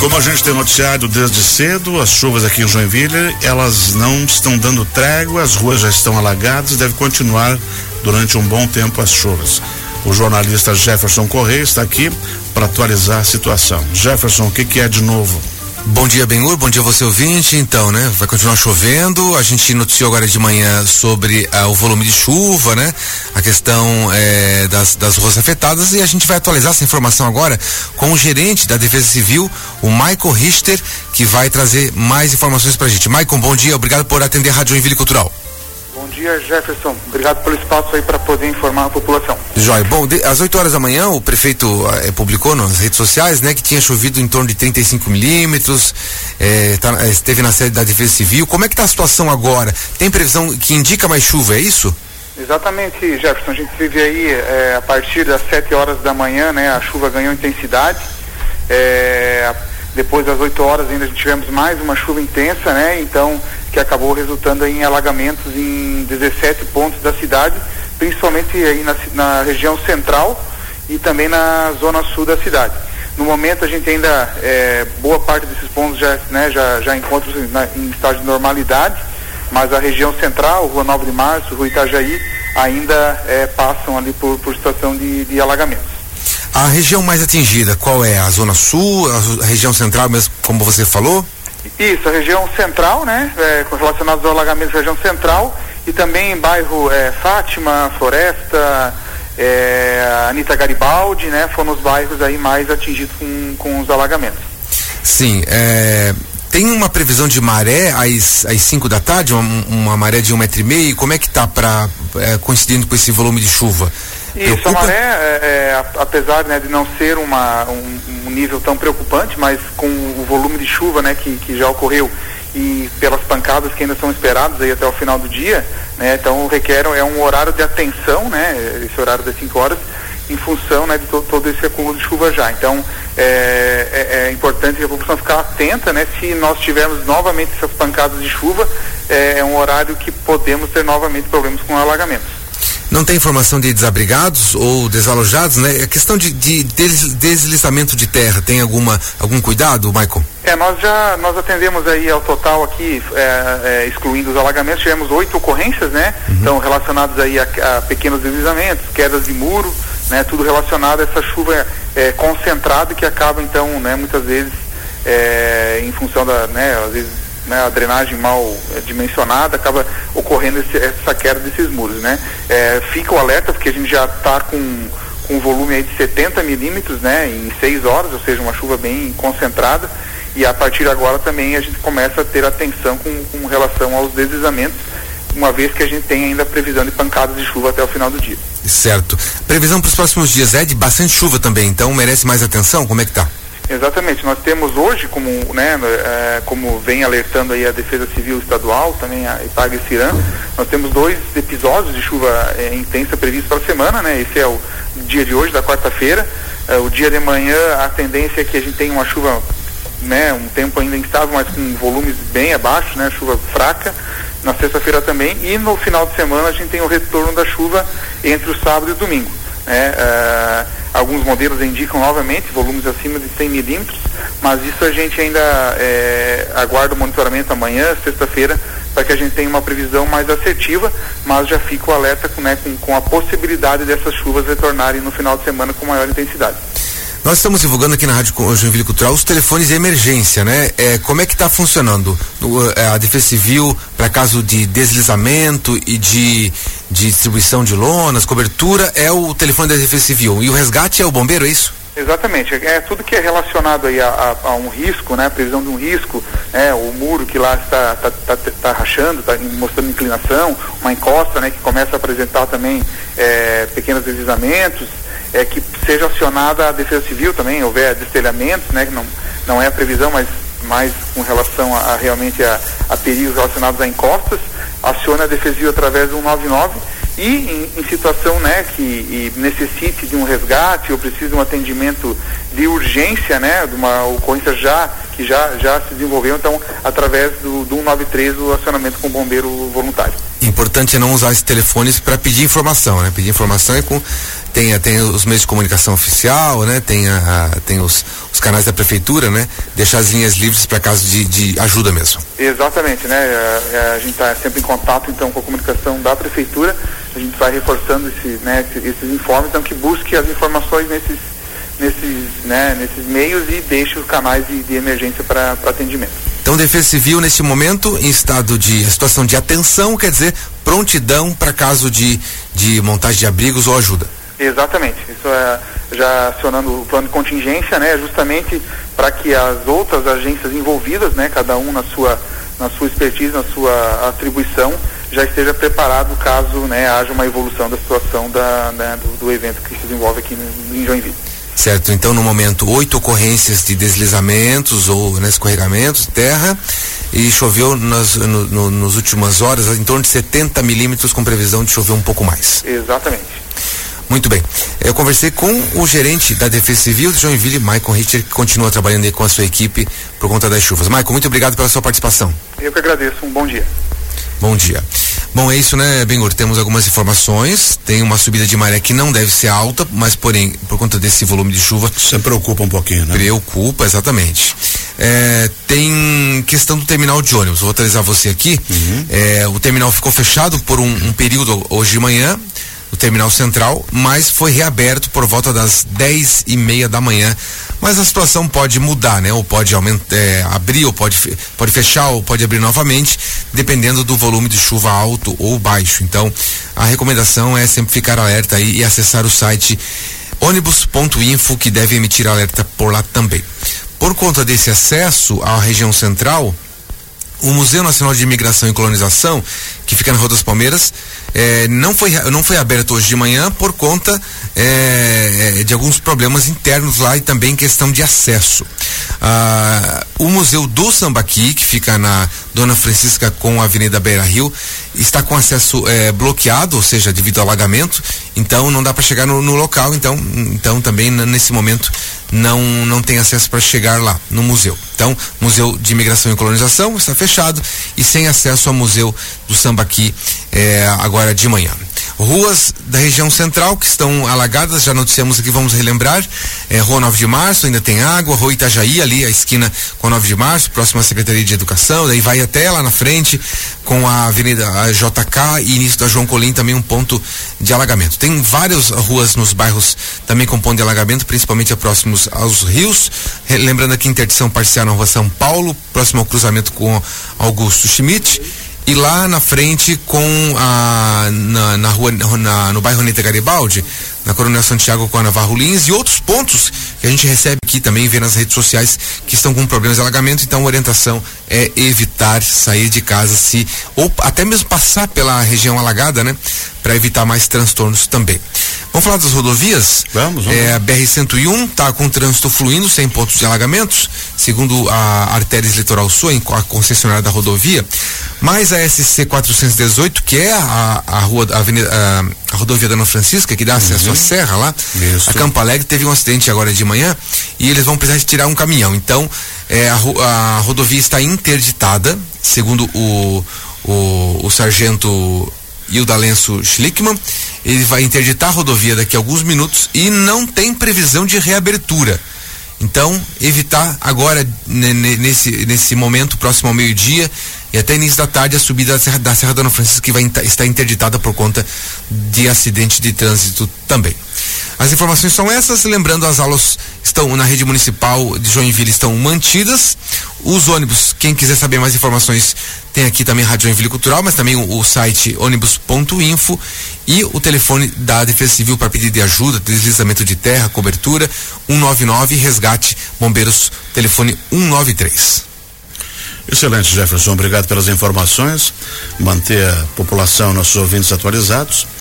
Como a gente tem noticiado desde cedo, as chuvas aqui em Joinville, elas não estão dando trégua, as ruas já estão alagadas e deve continuar durante um bom tempo as chuvas. O jornalista Jefferson Correia está aqui para atualizar a situação. Jefferson, o que, que é de novo? Bom dia, Benhur. Bom dia, você ouvinte. Então, né? Vai continuar chovendo. A gente noticiou agora de manhã sobre ah, o volume de chuva, né? A questão eh, das, das ruas afetadas e a gente vai atualizar essa informação agora com o gerente da Defesa Civil, o Michael Richter, que vai trazer mais informações pra gente. Michael, bom dia. Obrigado por atender a Rádio Joinville Cultural. Bom dia, Jefferson. Obrigado pelo espaço aí para poder informar a população. Jóia. Bom, de, às 8 horas da manhã, o prefeito eh, publicou nas redes sociais, né, que tinha chovido em torno de 35 milímetros, eh, tá, eh, esteve na sede da Defesa Civil. Como é que está a situação agora? Tem previsão que indica mais chuva, é isso? Exatamente, Jefferson. A gente vive aí eh, a partir das 7 horas da manhã, né? A chuva ganhou intensidade. Depois das 8 horas ainda tivemos mais uma chuva intensa, né? Então, que acabou resultando em alagamentos em 17 pontos da cidade, principalmente aí na, na região central e também na zona sul da cidade. No momento a gente ainda, é, boa parte desses pontos já, né, já, já encontra-se em estágio de normalidade, mas a região central, Rua 9 de Março, Rua Itajaí, ainda é, passam ali por, por situação de, de alagamentos. A região mais atingida, qual é? A zona sul, a, região central mesmo, como você falou? Isso, a região central, né? É, relacionados ao alagamento da região central e também bairro é, Fátima, Floresta, é, Anitta Garibaldi, né? Foram os bairros aí mais atingidos com, com os alagamentos. Sim, é, tem uma previsão de maré às, às 5 da tarde, uma, uma, maré de um metro e meio, como é que tá para é, coincidindo com esse volume de chuva? Isso, Preocupa? a maré, é, é, apesar né, de não ser uma, um, um, nível tão preocupante, mas com o volume de chuva né, que, que já ocorreu e pelas pancadas que ainda são esperadas aí até o final do dia, né, então requer é um horário de atenção, né, esse horário das 5 horas, em função né, de to, todo esse acúmulo de chuva já. Então é, é, é, importante a população ficar atenta, né, se nós tivermos novamente essas pancadas de chuva, é, é um horário que podemos ter novamente problemas com alagamentos. Não tem informação de desabrigados ou desalojados, né? A questão de, de deslizamento de terra, tem alguma algum cuidado, Michael? É, nós já nós atendemos aí ao total aqui, é, é, excluindo os alagamentos, tivemos oito ocorrências, né? Uhum. Então relacionadas aí a, a, pequenos deslizamentos, quedas de muro, né? Tudo relacionado a essa chuva é, concentrada que acaba então, né? Muitas vezes é, em função da, né? Às vezes né, a drenagem mal é, dimensionada, acaba ocorrendo esse, essa queda desses muros, né? É, fica o alerta porque a gente já está com, com um volume de 70 milímetros, né, em seis horas, ou seja, uma chuva bem concentrada, e a partir de agora também a gente começa a ter atenção com, com relação aos deslizamentos, uma vez que a gente tem ainda a previsão de pancadas de chuva até o final do dia. Certo. Previsão para os próximos dias é de bastante chuva também, então merece mais atenção? Como é que está? Exatamente. Nós temos hoje, como, né, é, como vem alertando aí a Defesa Civil Estadual, também a IPAG e Ciran, nós temos dois episódios de chuva é, intensa previstos para a semana, né? Esse é o dia de hoje, da quarta-feira. É, o dia de manhã, a tendência é que a gente tenha uma chuva, né, um tempo ainda instável, mas com volumes bem abaixo, né? Chuva fraca. Na sexta-feira também. E no final de semana a gente tem o retorno da chuva entre o sábado e o domingo. Né? Alguns modelos indicam novamente volumes acima de 100 milímetros, mas isso a gente ainda é, aguarda o monitoramento amanhã, sexta-feira, para que a gente tenha uma previsão mais assertiva, mas já fica o alerta com, né, com, com a possibilidade dessas chuvas retornarem no final de semana com maior intensidade. Nós estamos divulgando aqui na Rádio Joinville Cultural os telefones de emergência, né? É, como é que está funcionando é, a Defesa Civil para caso de deslizamento e de, de distribuição de lonas, cobertura, é o telefone da Defesa Civil. E o resgate é o bombeiro, é isso? Exatamente, é tudo que é relacionado aí a, a, a um risco, né, a previsão de um risco, né, o muro que lá está, está, está, está rachando, está mostrando inclinação, uma encosta, né, que começa a apresentar também é, pequenos deslizamentos, é, que seja acionada a Defesa Civil também, houver destelhamentos, né, que não, não é a previsão, mas mais com relação a, a realmente a, a, perigos relacionados a encostas, aciona a Defesa Civil através do 199 e em, em situação né, que necessite de um resgate ou precise de um atendimento de urgência, né, de uma ocorrência já que já, já se desenvolveu, então através do, do 193 o acionamento com o bombeiro voluntário. Importante não usar esses telefones para pedir informação, né? Pedir informação é com tem, tem os meios de comunicação oficial, né? Tem, a, a tem os, os canais da prefeitura, né? Deixar as linhas livres para caso de, de ajuda mesmo. Exatamente, né? A, a gente está sempre em contato então com a comunicação da prefeitura, a gente vai reforçando esse, né, esses informes, então que busque as informações nesses, nesses, né, nesses meios e deixe os canais de, de emergência para atendimento. Então, Defesa Civil, nesse momento, em estado de situação de atenção, quer dizer, prontidão para caso de, de montagem de abrigos ou ajuda. Exatamente. Isso é já acionando o plano de contingência, né, justamente para que as outras agências envolvidas, né, cada um na sua na sua expertise, na sua atribuição, já esteja preparado caso né, haja uma evolução da situação da, né, do, do, evento que se desenvolve aqui no, em Joinville. Certo, então no momento oito ocorrências de deslizamentos ou né, escorregamentos, terra, e choveu nas no, no, nos últimas horas em torno de 70 milímetros com previsão de chover um pouco mais. Exatamente. Muito bem. Eu conversei com o gerente da Defesa Civil de Joinville, Maicon Richter, que continua trabalhando aí com a sua equipe por conta das chuvas. Maicon, muito obrigado pela sua participação. Eu que agradeço. Um bom dia. Bom dia. Bom, é isso, né, Bengur? Temos algumas informações. Tem uma subida de maré que não deve ser alta, mas, porém, por conta desse volume de chuva. Você preocupa um pouquinho, né? Preocupa, exatamente. É, tem questão do terminal de ônibus. Vou atualizar você aqui. Uhum. É, o terminal ficou fechado por um, um período hoje de manhã o terminal central, mas foi reaberto por volta das 10 e meia da manhã. Mas a situação pode mudar, né? Ou pode aumentar, é, abrir, ou pode, pode fechar, ou pode abrir novamente, dependendo do volume de chuva alto ou baixo. Então, a recomendação é sempre ficar alerta aí e acessar o site ônibus.info, que deve emitir alerta por lá também. Por conta desse acesso à região central, o Museu Nacional de Imigração e Colonização, que fica na Rua das Palmeiras, é, não, foi, não foi aberto hoje de manhã por conta é, de alguns problemas internos lá e também questão de acesso. Ah, o Museu do Sambaqui, que fica na Dona Francisca com a Avenida Beira Rio, está com acesso é, bloqueado, ou seja, devido ao alagamento, então não dá para chegar no, no, local, então, então também nesse momento não, não tem acesso para chegar lá no museu. Então, Museu de Imigração e Colonização está fechado e sem acesso ao Museu do Sambaqui é, agora de manhã. Ruas da região central que estão alagadas, já noticiamos aqui, vamos relembrar. É, Rua 9 de Março, ainda tem água. Rua Itajaí, ali, a esquina com a 9 de Março, próxima à Secretaria de Educação. Daí vai até lá na frente com a Avenida a JK e início da João Colim, também um ponto de alagamento. Tem várias ruas nos bairros também com ponto de alagamento, principalmente próximos aos rios. Lembrando aqui interdição parcial na Rua São Paulo, próximo ao cruzamento com Augusto Schmidt e lá na frente com a na, na rua na, no bairro Nita Garibaldi na Coronel Santiago com a Navarro Lins e outros pontos que a gente recebe aqui também vê nas redes sociais que estão com problemas de alagamento então a orientação é evitar sair de casa se ou até mesmo passar pela região alagada né para evitar mais transtornos também Vamos falar das rodovias? Vamos, vamos. É, a BR-101 está com trânsito fluindo, sem pontos de alagamentos, segundo a Artérias Litoral Sul, a concessionária da rodovia. Mas a SC 418, que é a, a rua, a, avenida, a, a rodovia da Ana Francisca, que dá acesso uhum. à serra lá, Isso. a Campo Alegre teve um acidente agora de manhã e eles vão precisar tirar um caminhão. Então, é, a, a rodovia está interditada, segundo o, o, o sargento Hilda Lenço Schlickman. Ele vai interditar a rodovia daqui a alguns minutos e não tem previsão de reabertura. Então, evitar agora, nesse, nesse momento, próximo ao meio-dia e até início da tarde, a subida da Serra da, Serra Dona Francisca, que vai estar interditada por conta de acidente de trânsito também. As informações são essas, lembrando as aulas estão na rede municipal de Joinville estão mantidas. Os ônibus, quem quiser saber mais informações, tem aqui também a Rádio Joinville Cultural, mas também o, o site ônibus.info e o telefone da Defesa Civil para pedido de ajuda, deslizamento de terra, cobertura, 199, resgate, bombeiros, telefone 193. Excelente, Jefferson. Obrigado pelas informações. Manter a população, nossos ouvintes atualizados.